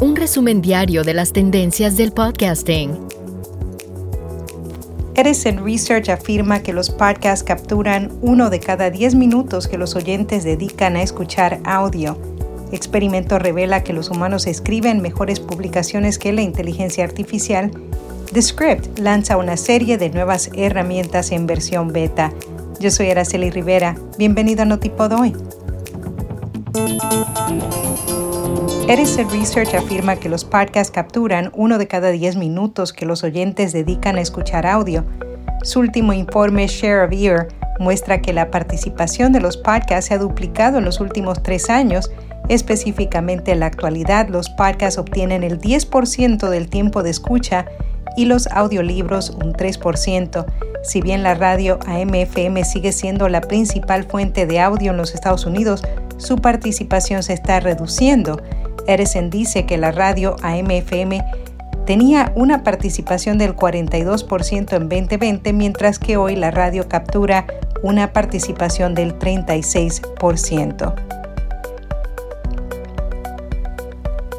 un resumen diario de las tendencias del podcasting. Edison Research afirma que los podcasts capturan uno de cada 10 minutos que los oyentes dedican a escuchar audio. Experimento revela que los humanos escriben mejores publicaciones que la inteligencia artificial. The Script lanza una serie de nuevas herramientas en versión beta. Yo soy Araceli Rivera. Bienvenido a Notipod hoy. Edison Research afirma que los podcasts capturan uno de cada 10 minutos que los oyentes dedican a escuchar audio. Su último informe Share of Ear muestra que la participación de los podcasts se ha duplicado en los últimos tres años. Específicamente en la actualidad, los podcasts obtienen el 10% del tiempo de escucha y los audiolibros un 3%. Si bien la radio AM/FM sigue siendo la principal fuente de audio en los Estados Unidos, su participación se está reduciendo. Edison dice que la radio AM/FM tenía una participación del 42% en 2020, mientras que hoy la radio captura una participación del 36%.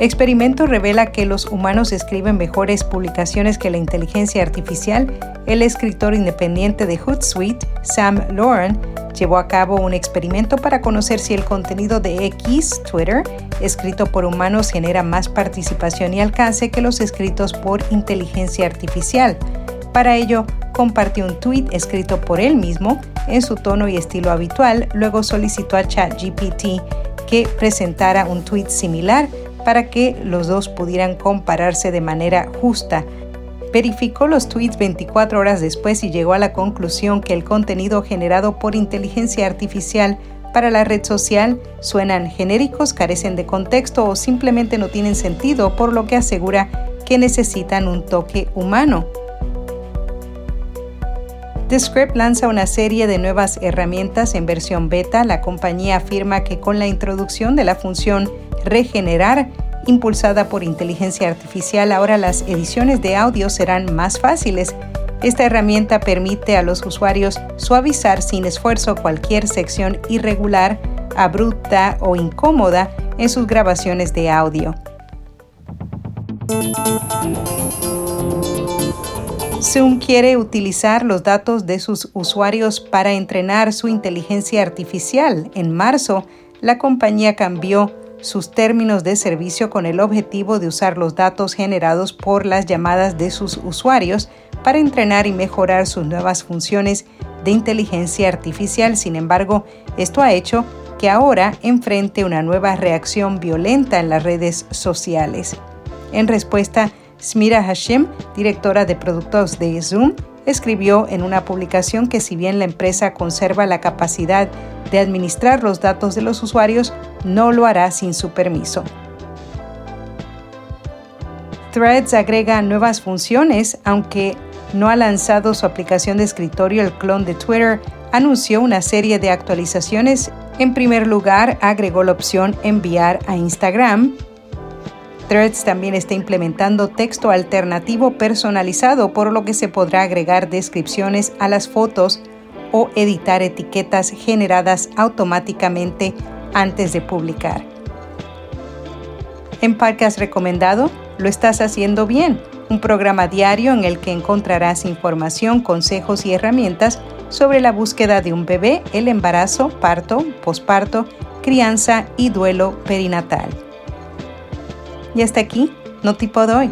Experimento revela que los humanos escriben mejores publicaciones que la inteligencia artificial. El escritor independiente de Hootsuite, Sam Lauren, llevó a cabo un experimento para conocer si el contenido de X, Twitter, escrito por humanos genera más participación y alcance que los escritos por inteligencia artificial. Para ello, compartió un tweet escrito por él mismo en su tono y estilo habitual, luego solicitó a ChatGPT que presentara un tweet similar para que los dos pudieran compararse de manera justa. Verificó los tweets 24 horas después y llegó a la conclusión que el contenido generado por inteligencia artificial para la red social suenan genéricos, carecen de contexto o simplemente no tienen sentido, por lo que asegura que necesitan un toque humano. The Script lanza una serie de nuevas herramientas en versión beta. La compañía afirma que con la introducción de la función regenerar, impulsada por inteligencia artificial, ahora las ediciones de audio serán más fáciles. Esta herramienta permite a los usuarios suavizar sin esfuerzo cualquier sección irregular, abrupta o incómoda en sus grabaciones de audio. Zoom quiere utilizar los datos de sus usuarios para entrenar su inteligencia artificial. En marzo, la compañía cambió sus términos de servicio con el objetivo de usar los datos generados por las llamadas de sus usuarios para entrenar y mejorar sus nuevas funciones de inteligencia artificial. Sin embargo, esto ha hecho que ahora enfrente una nueva reacción violenta en las redes sociales. En respuesta, Smira Hashim, directora de productos de Zoom, escribió en una publicación que si bien la empresa conserva la capacidad de administrar los datos de los usuarios, no lo hará sin su permiso. Threads agrega nuevas funciones, aunque no ha lanzado su aplicación de escritorio, el clon de Twitter anunció una serie de actualizaciones. En primer lugar, agregó la opción enviar a Instagram. Threads también está implementando texto alternativo personalizado, por lo que se podrá agregar descripciones a las fotos o editar etiquetas generadas automáticamente antes de publicar. En Podcast Recomendado, lo estás haciendo bien, un programa diario en el que encontrarás información, consejos y herramientas sobre la búsqueda de un bebé, el embarazo, parto, posparto, crianza y duelo perinatal. Y hasta aquí, no tipo hoy.